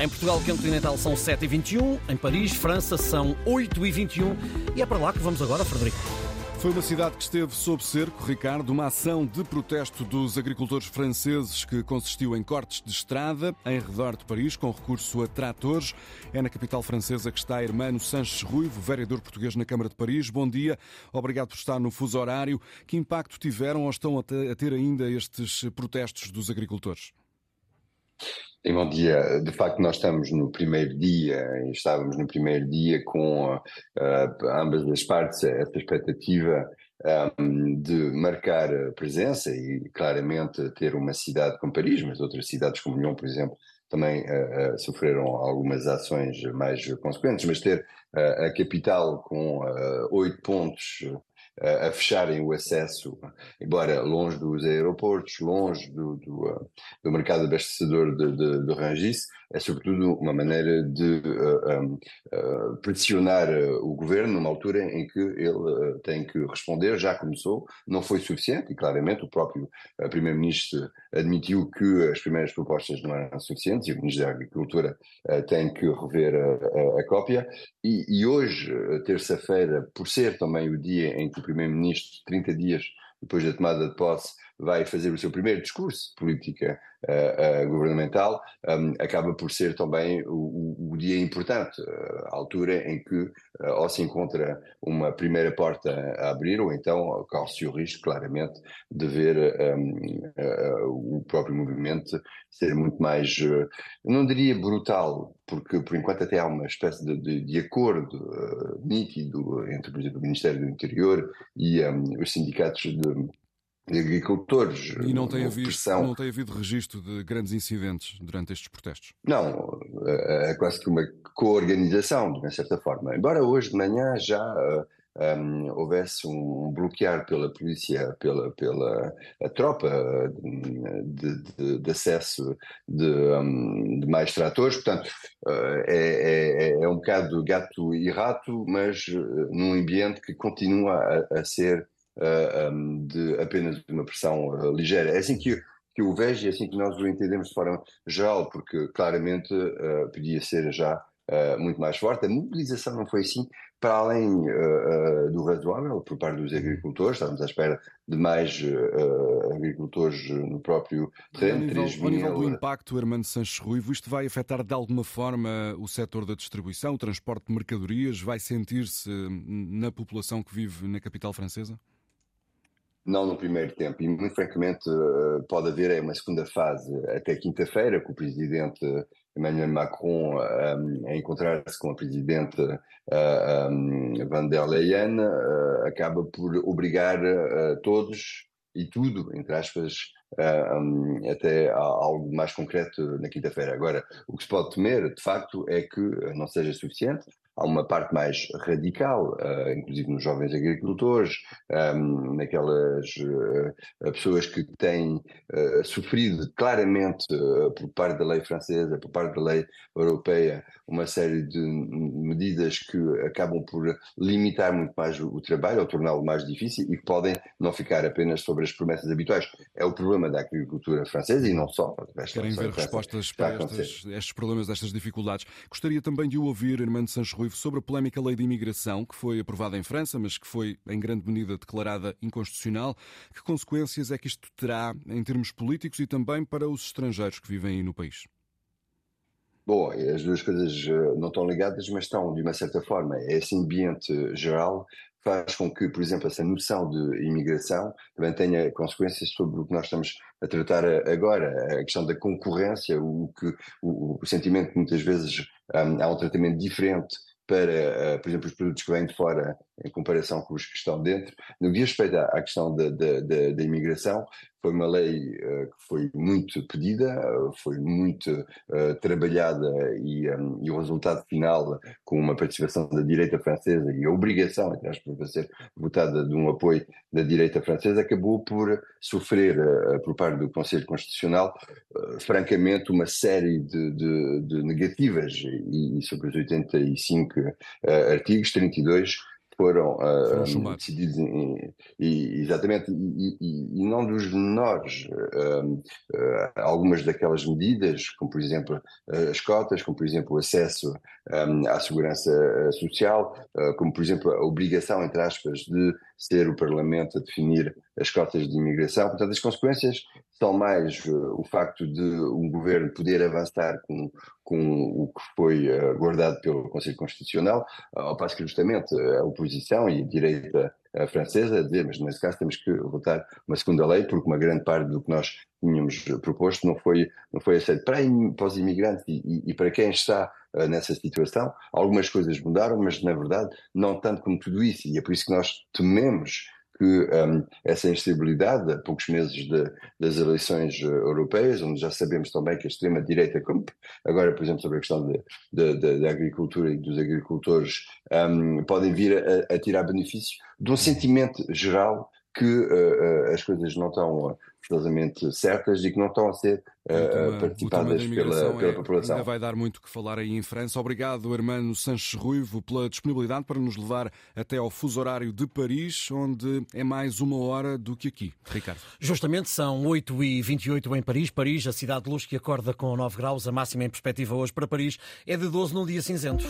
Em Portugal continental são 7h21, em Paris, França, são 8h21 e é para lá que vamos agora, Frederico. Foi uma cidade que esteve sob cerco, Ricardo, uma ação de protesto dos agricultores franceses que consistiu em cortes de estrada em redor de Paris, com recurso a tratores. É na capital francesa que está Hermano Sanches Ruivo, vereador português na Câmara de Paris. Bom dia, obrigado por estar no fuso horário. Que impacto tiveram ou estão a ter ainda estes protestos dos agricultores? Sim, bom dia. De facto, nós estamos no primeiro dia, estávamos no primeiro dia com uh, ambas as partes essa expectativa um, de marcar presença e claramente ter uma cidade como Paris, mas outras cidades como Lyon, por exemplo, também uh, uh, sofreram algumas ações mais consequentes, mas ter a capital com oito pontos a fecharem o acesso, embora longe dos aeroportos, longe do, do, do mercado abastecedor de, de, de Rangis, é sobretudo uma maneira de uh, uh, pressionar o governo numa altura em que ele tem que responder, já começou, não foi suficiente, e claramente o próprio Primeiro-Ministro admitiu que as primeiras propostas não eram suficientes, e o Ministro da Agricultura tem que rever a, a, a cópia, e, e hoje, terça-feira, por ser também o dia em que o Primeiro-Ministro, 30 dias depois da tomada de posse, vai fazer o seu primeiro discurso de política uh, uh, governamental, um, acaba por ser também o, o dia importante, uh, a altura em que ou se encontra uma primeira porta a abrir, ou então corre-se o risco, claramente, de ver um, o próprio movimento ser muito mais, não diria brutal, porque por enquanto até há uma espécie de, de, de acordo nítido entre, por exemplo, o Ministério do Interior e um, os sindicatos de agricultores. E não tem, havido, pressão. não tem havido registro de grandes incidentes durante estes protestos? Não, é, é quase que uma co-organização, de uma certa forma. Embora hoje de manhã já um, eh, houvesse um bloquear pela polícia, pela, pela tropa de, de, de acesso de, um, de, mais tratores, portanto uh, é, é, é, um bocado gato e rato, mas num ambiente que continua a, a ser eh, um, de apenas uma pressão uh, ligeira. É assim que, que o vejo e é assim que nós o entendemos de forma geral, porque claramente uh, podia ser já muito mais forte. A mobilização não foi assim, para além do razoável por parte dos agricultores, estávamos à espera de mais agricultores no próprio terreno. Ao nível, ao nível do impacto, Hermano Sanches Ruivo, isto vai afetar de alguma forma o setor da distribuição, o transporte de mercadorias? Vai sentir-se na população que vive na capital francesa? Não no primeiro tempo. E, muito francamente, eh, pode haver é uma segunda fase até quinta-feira, com o presidente Emmanuel Macron ehm, a encontrar-se com a presidente eh, ehm, van der Leyen, uh, acaba por obrigar todos e tudo, entre aspas, um, até algo mais concreto na quinta-feira. Agora, o que se pode temer, de facto, é que não seja suficiente, há uma parte mais radical, uh, inclusive nos jovens agricultores, um, ehm, naquelas uh, pessoas que têm uh, sofrido claramente por parte da lei francesa, por parte da lei europeia, uma série de medidas que acabam por limitar muito mais o, trabalho, ou torná-lo mais difícil e que podem não ficar apenas sobre as promessas habituais. É o problema da agricultura francesa e não só. Querem ver respostas para estes, estes problemas, estas dificuldades. Gostaria também de o ouvir, Irmã de Sancho Rui, sobre a polémica lei de imigração que foi aprovada em França, mas que foi em grande medida declarada inconstitucional. Que consequências é que isto terá em termos políticos e também para os estrangeiros que vivem aí no país? Bom, as duas coisas eh, não estão ligadas, mas estão de uma certa forma. Esse ambiente geral faz com que, por exemplo, essa noção de imigração também tenha consequências sobre o que nós estamos a tratar agora, a questão da concorrência, o que o, o sentimento que muitas vezes um, há um tratamento diferente para, uh, por exemplo, os produtos que vêm de fora em comparação com os que estão dentro. No que diz respeito à, questão da, da, da, da imigração, foi uma lei uh, que foi muito pedida, uh, foi muito uh, trabalhada e, um, e, o resultado final, com uma participação da direita francesa e a obrigação, entre aspas, de ser votada de um apoio da direita francesa, acabou por sofrer, por parte do Conselho Constitucional, francamente, uma série de, de, de negativas, e, e sobre os 85 artigos, 32 foram, uh, decididos em, e, exatamente e, e, e, não dos menores uh, uh, algumas daquelas medidas como por exemplo as cotas como por exemplo o acesso um, à segurança social como por exemplo a obrigação entre aspas de ser o Parlamento a definir as cotas de imigração portanto as consequências são mais o facto de um governo poder avançar com, com o que foi guardado pelo Conselho Constitucional ao passo que justamente a oposição e a direita francesa a dizer, mas nesse caso temos que votar uma segunda lei, porque uma grande parte do que nós tínhamos proposto não foi, não foi aceito. Para, para os imigrantes e, e, e para quem está uh, nessa situação, algumas coisas mudaram, mas na verdade não tanto como tudo isso, e é por isso que nós tememos que um, essa instabilidade, a poucos meses de, das eleições uh, europeias, onde já sabemos também que a extrema-direita, como agora, por exemplo, sobre a questão da agricultura e dos agricultores, um, podem vir a, a, tirar benefício de um sentimento geral que uh, uh, as coisas não estão absolutamente certas e que não estão a ser uh, participadas pela, pela é, população. Ainda vai dar muito que falar aí em França. Obrigado, Hermano Sanches Ruivo, pela disponibilidade para nos levar até ao fuso horário de Paris, onde é mais uma hora do que aqui. Ricardo. Justamente são 8h28 em Paris. Paris, a cidade de luz que acorda com 9 graus. A máxima em perspectiva hoje para Paris é de 12 num dia cinzento.